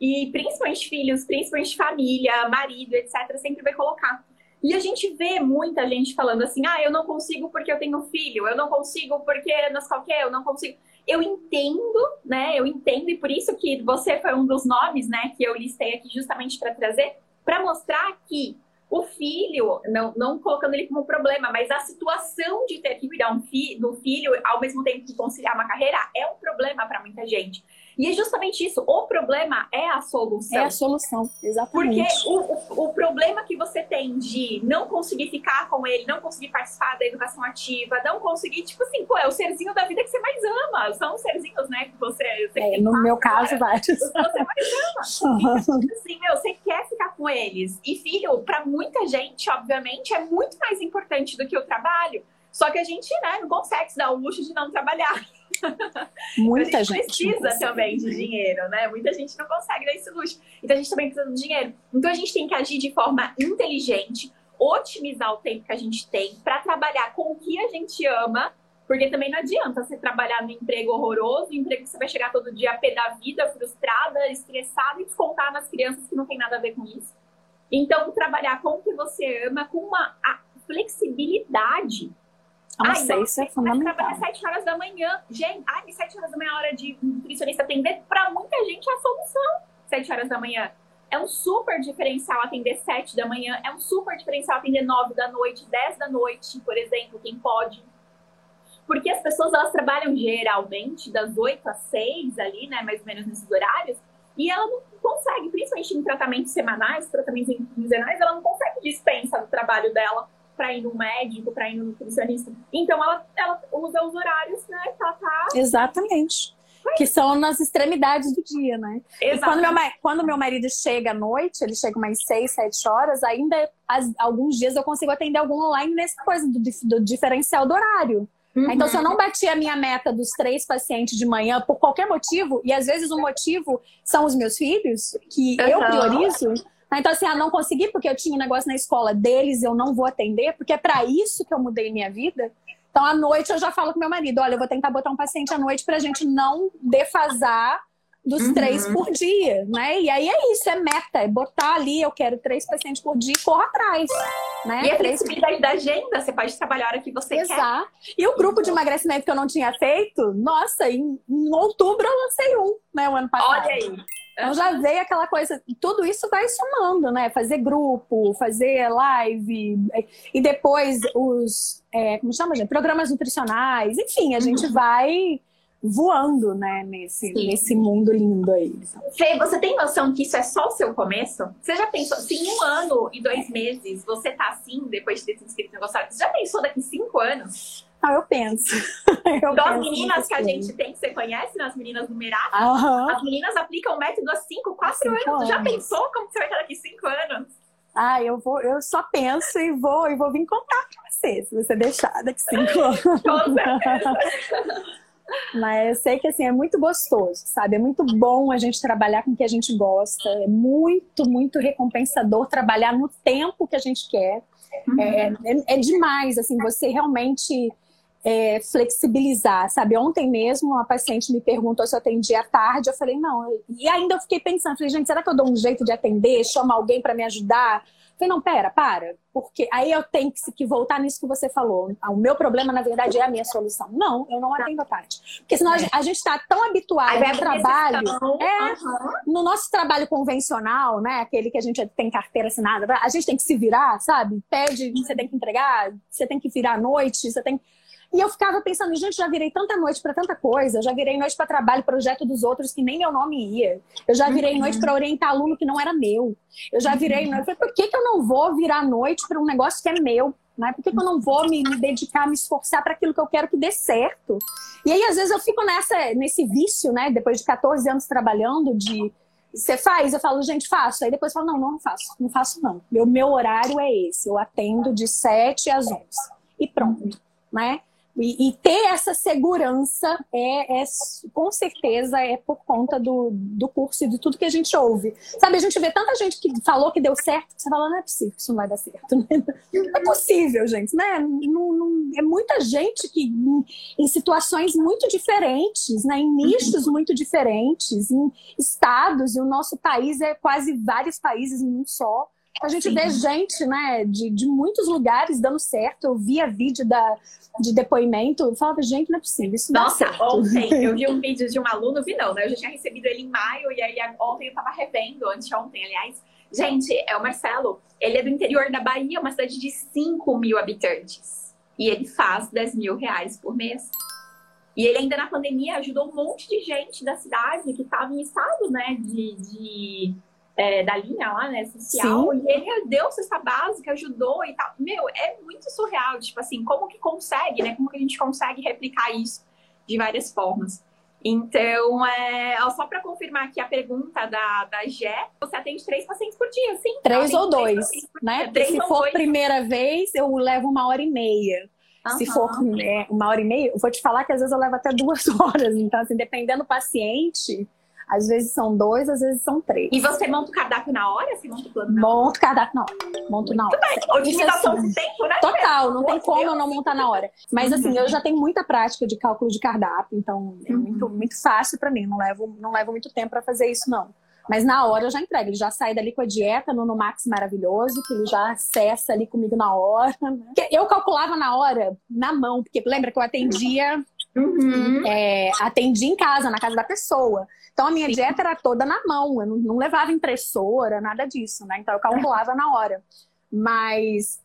Speaker 1: E principalmente filhos, principalmente família, marido, etc, sempre vai colocar. E a gente vê muita gente falando assim: "Ah, eu não consigo porque eu tenho filho, eu não consigo porque nas qualquer, eu não consigo". Eu entendo, né? Eu entendo e por isso que você foi um dos nomes, né, que eu listei aqui justamente para trazer, para mostrar que o filho, não, não colocando ele como problema, mas a situação de ter que cuidar um fi, do filho ao mesmo tempo que conciliar uma carreira é um problema para muita gente. E é justamente isso. O problema é a solução.
Speaker 2: É a solução, exatamente.
Speaker 1: Porque o, o, o, problema que você tem de não conseguir ficar com ele, não conseguir participar da educação ativa, não conseguir, tipo assim, pô, é o serzinho da vida que você mais ama. São os serzinhos, né, que você. você
Speaker 2: é, no meu caso, vários.
Speaker 1: Você mais ama. e, tipo assim, meu, você quer ficar com eles. E filho, para muita gente, obviamente, é muito mais importante do que o trabalho. Só que a gente, né, não consegue se dar o luxo de não trabalhar.
Speaker 2: Muita
Speaker 1: a
Speaker 2: gente,
Speaker 1: gente precisa também de dinheiro, né? Muita gente não consegue dar esse luxo. Então a gente também precisa de dinheiro. Então a gente tem que agir de forma inteligente, otimizar o tempo que a gente tem para trabalhar com o que a gente ama, porque também não adianta você trabalhar no emprego horroroso, no emprego que você vai chegar todo dia a pé da vida, frustrada, estressada e descontar nas crianças que não tem nada a ver com isso. Então, trabalhar com o que você ama, com uma flexibilidade
Speaker 2: a seis é fundamental.
Speaker 1: Trabalhar 7 horas da manhã. Gente, ai, 7 horas da manhã é hora de nutricionista atender. Para muita gente é a solução. 7 horas da manhã. É um super diferencial atender 7 da manhã. É um super diferencial atender 9 da noite, 10 da noite, por exemplo, quem pode. Porque as pessoas elas trabalham geralmente das 8 às 6 ali, né? Mais ou menos nesses horários. E ela não consegue, principalmente em tratamentos semanais, tratamentos quinzenais, ela não consegue dispensa do trabalho dela para ir no médico, para ir no nutricionista. Então ela, ela usa os horários, né? Que ela tá.
Speaker 2: Exatamente. Que são nas extremidades do dia, né? Exatamente. E quando meu, quando meu marido chega à noite, ele chega umas 6, 7 horas, ainda as, alguns dias eu consigo atender algum online nessa coisa do, do diferencial do horário. Uhum. Então, se eu não bati a minha meta dos três pacientes de manhã por qualquer motivo, e às vezes o motivo são os meus filhos, que uhum. eu priorizo, então, assim, ah, não consegui porque eu tinha um negócio na escola deles, eu não vou atender, porque é para isso que eu mudei minha vida. Então, à noite, eu já falo com meu marido: olha, eu vou tentar botar um paciente à noite para a gente não defasar dos uhum. três por dia, né? E aí é isso, é meta, é botar ali, eu quero três pacientes por dia e corro atrás. Né?
Speaker 1: E a flexibilidade da agenda, você pode trabalhar a hora que você
Speaker 2: Exato.
Speaker 1: quer. Exato.
Speaker 2: E o grupo de emagrecimento que eu não tinha feito, nossa, em, em outubro eu lancei um, né, o ano passado.
Speaker 1: Olha aí.
Speaker 2: Então já veio aquela coisa, tudo isso vai somando, né? Fazer grupo, fazer live, e depois os, é, como chama, gente? Programas nutricionais, enfim, a gente uhum. vai voando, né, nesse, nesse mundo lindo aí.
Speaker 1: Fê, você tem noção que isso é só o seu começo? Você já pensou, se em um ano e dois meses você tá assim, depois de ter se inscrito no negócio, você já pensou daqui cinco anos?
Speaker 2: Ah, eu penso.
Speaker 1: Eu das meninas que a gente tem, que você conhece, nas meninas do uhum. as meninas aplicam o método há cinco, quatro anos. anos. Já pensou como você vai estar daqui cinco anos?
Speaker 2: Ah, eu vou, eu só penso e vou, e vou vir contar pra você, se você deixar daqui cinco anos. Com certeza. Mas eu sei que assim é muito gostoso, sabe? É muito bom a gente trabalhar com o que a gente gosta. É muito, muito recompensador trabalhar no tempo que a gente quer. Uhum. É, é, é, demais, assim, você realmente é, flexibilizar, sabe? Ontem mesmo uma paciente me perguntou se eu atendia à tarde, eu falei, não. E ainda eu fiquei pensando, falei, gente, será que eu dou um jeito de atender? Chama alguém para me ajudar? falei, não, pera, para. Porque aí eu tenho que, que, voltar nisso que você falou. O meu problema, na verdade, é a minha solução. Não, eu não atendo a tarde. Porque senão é. a gente está tão habituado ao trabalho. É, uhum. No nosso trabalho convencional, né? Aquele que a gente tem carteira assinada, a gente tem que se virar, sabe? Pede, você tem que entregar, você tem que virar à noite, você tem e eu ficava pensando, gente, já virei tanta noite para tanta coisa, já virei noite para trabalho, projeto dos outros que nem meu nome ia. Eu já virei uhum. noite para orientar aluno que não era meu. Eu já virei noite. Falei, por que, que eu não vou virar noite para um negócio que é meu? Né? Por que, que eu não vou me, me dedicar, me esforçar para aquilo que eu quero que dê certo? E aí, às vezes, eu fico nessa, nesse vício, né? Depois de 14 anos trabalhando, de você faz? Eu falo, gente, faço. Aí depois eu falo, não, não faço. Não faço, não. Meu, meu horário é esse. Eu atendo de 7 às 11. E pronto, né? E, e, ter essa segurança é, é, com certeza é por conta do, do curso e de tudo que a gente ouve. Sabe, a gente vê tanta gente que falou que deu certo, que você fala, não é possível, isso não vai dar certo. Não é possível, gente, né? Não, não, é muita gente que em, em, situações muito diferentes, né? em nichos muito diferentes, em estados, e o nosso país é quase vários países em um só. A gente Sim. vê gente, né, de, de muitos lugares dando certo. Eu via vídeo da, de depoimento, eu falava, gente, não é possível, isso
Speaker 1: Nossa, ontem eu vi um vídeo de um aluno, vi não, né? Eu já tinha recebido ele em maio, e aí ontem eu tava revendo, anteontem, aliás. Gente, é o Marcelo, ele é do interior da Bahia, uma cidade de 5 mil habitantes. E ele faz 10 mil reais por mês. E ele ainda na pandemia ajudou um monte de gente da cidade que estava em estado, né, de, de é, da linha lá, né, social, Sim. e ele deu cesta básica, ajudou e tal. Meu, é muito surreal, tipo assim, como que consegue, né? Como que a gente consegue replicar isso de várias formas. Então, é, só para confirmar aqui a pergunta da, da Gé, você atende três pacientes por dia, sim?
Speaker 2: Três ou dois, né? Três Se for dois. primeira vez, eu levo uma hora e meia. Uhum. Se for né, uma hora e meia, eu vou te falar que às vezes eu levo até duas horas. Então, assim, dependendo do paciente, às vezes são dois, às vezes são três.
Speaker 1: E você monta o cardápio na hora? Você monta o plano
Speaker 2: na Monto o cardápio na hora. Monto na hora.
Speaker 1: Otimização assim, tempo, né?
Speaker 2: Total, não tem como eu não montar na hora. Mas assim, eu já tenho muita prática de cálculo de cardápio, então é muito, uhum. muito fácil para mim. Não levo, não levo muito tempo para fazer isso, não. Mas na hora eu já entrego. Ele já sai dali com a dieta no, no Max maravilhoso, que ele já acessa ali comigo na hora. Né? Eu calculava na hora, na mão, porque lembra que eu atendia. Uhum. É, atendi em casa, na casa da pessoa. Então a minha Sim. dieta era toda na mão, eu não, não, levava impressora, nada disso, né? Então eu calculava na hora. Mas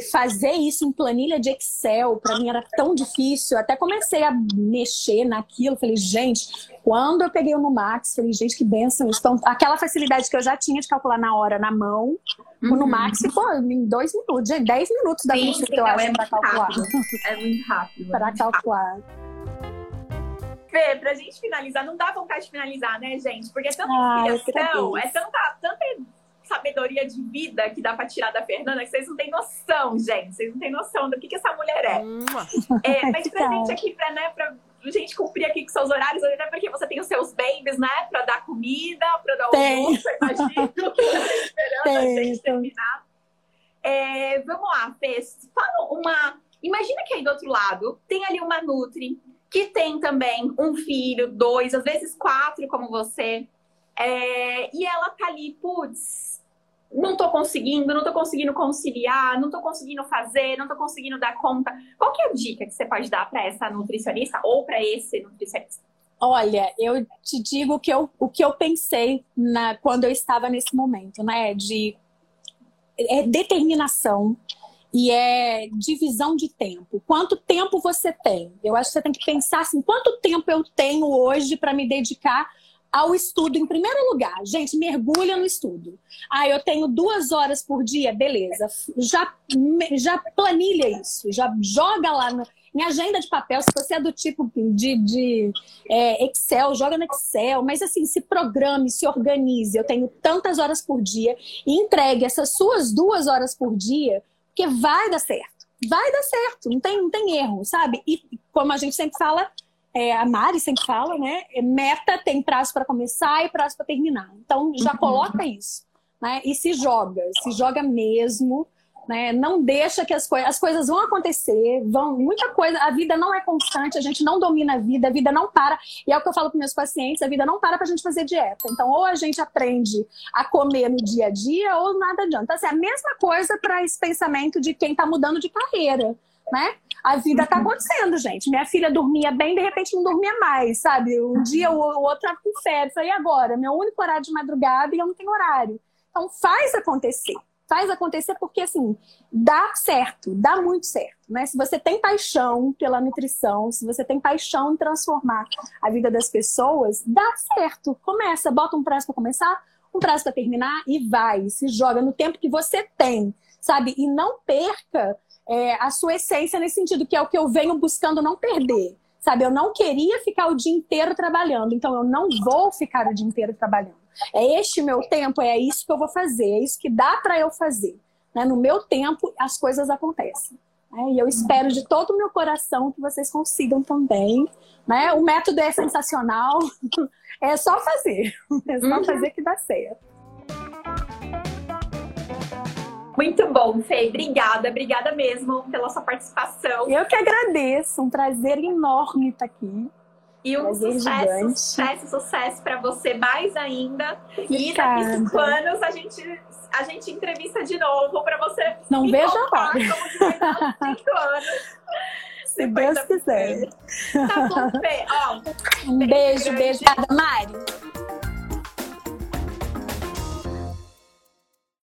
Speaker 2: fazer isso em planilha de Excel, para mim era tão difícil. Até comecei a mexer naquilo. Falei, gente, quando eu peguei o Numax, falei, gente, que benção. Então, aquela facilidade que eu já tinha de calcular na hora, na mão, uhum. o Numax ficou em dois minutos, dez minutos da consulta, eu acho, é para calcular.
Speaker 1: Rápido. É muito rápido.
Speaker 2: para é calcular.
Speaker 1: Fê, pra gente finalizar, não dá vontade de finalizar, né, gente? Porque é tanta
Speaker 2: ah,
Speaker 1: inspiração, é tanta, tanta sabedoria de vida que dá pra tirar da Fernanda que vocês não têm noção, gente. Vocês não têm noção do que, que essa mulher é. é mas pra gente aqui, pra, né, pra gente cumprir aqui com seus horários, até porque você tem os seus babies, né? Pra dar comida, pra dar almoço, imagino. esperando tem, a gente terminar. É, vamos lá, Fê. Fala uma. Imagina que aí do outro lado tem ali uma Nutri que tem também um filho, dois, às vezes quatro, como você. É, e ela tá ali, putz, não tô conseguindo, não tô conseguindo conciliar, não tô conseguindo fazer, não tô conseguindo dar conta. Qual que é a dica que você pode dar para essa nutricionista ou para esse nutricionista?
Speaker 2: Olha, eu te digo que eu, o que eu pensei na, quando eu estava nesse momento, né? De é determinação e é divisão de tempo. Quanto tempo você tem? Eu acho que você tem que pensar assim: quanto tempo eu tenho hoje para me dedicar ao estudo em primeiro lugar. Gente, mergulha no estudo. Ah, eu tenho duas horas por dia, beleza. Já, já planilha isso, já joga lá no, em agenda de papel. Se você é do tipo de, de é, Excel, joga no Excel. Mas assim, se programe, se organize. Eu tenho tantas horas por dia e entregue essas suas duas horas por dia, porque vai dar certo. Vai dar certo, não tem, não tem erro, sabe? E como a gente sempre fala, é, a Mari sempre fala, né? É, meta tem prazo para começar e prazo para terminar. Então já uhum. coloca isso, né? E se joga, se joga mesmo, né? Não deixa que as coisas, as coisas vão acontecer, vão muita coisa. A vida não é constante, a gente não domina a vida, a vida não para. E é o que eu falo para meus pacientes, a vida não para para a gente fazer dieta. Então ou a gente aprende a comer no dia a dia ou nada adianta. Então, assim, é a mesma coisa para esse pensamento de quem está mudando de carreira né? A vida tá acontecendo, gente. Minha filha dormia bem, de repente não dormia mais, sabe? Um dia o outro tava com febre. Falei, e agora? Meu único horário de madrugada e eu não tenho horário. Então faz acontecer. Faz acontecer porque, assim, dá certo, dá muito certo, né? Se você tem paixão pela nutrição, se você tem paixão em transformar a vida das pessoas, dá certo. Começa, bota um prazo para começar, um prazo para terminar e vai. Se joga no tempo que você tem, sabe? E não perca é, a sua essência nesse sentido, que é o que eu venho buscando não perder. Sabe, eu não queria ficar o dia inteiro trabalhando, então eu não vou ficar o dia inteiro trabalhando. É este meu tempo, é isso que eu vou fazer, é isso que dá para eu fazer. Né? No meu tempo, as coisas acontecem. Né? E eu espero de todo o meu coração que vocês consigam também. Né? O método é sensacional, é só fazer, é só uhum. fazer que dá certo.
Speaker 1: Muito bom, Fê. Obrigada, obrigada mesmo pela sua participação.
Speaker 2: Eu que agradeço, um prazer enorme estar aqui.
Speaker 1: E um prazer sucesso, gigante. sucesso, sucesso para você mais ainda. E daqui cinco anos a gente, a gente entrevista de novo para você.
Speaker 2: Não vejo a hora.
Speaker 1: Cinco anos.
Speaker 2: Se Deus quiser.
Speaker 1: Tá bom, Fê. Ó,
Speaker 2: um beijo, beijo. Obrigada, Mari.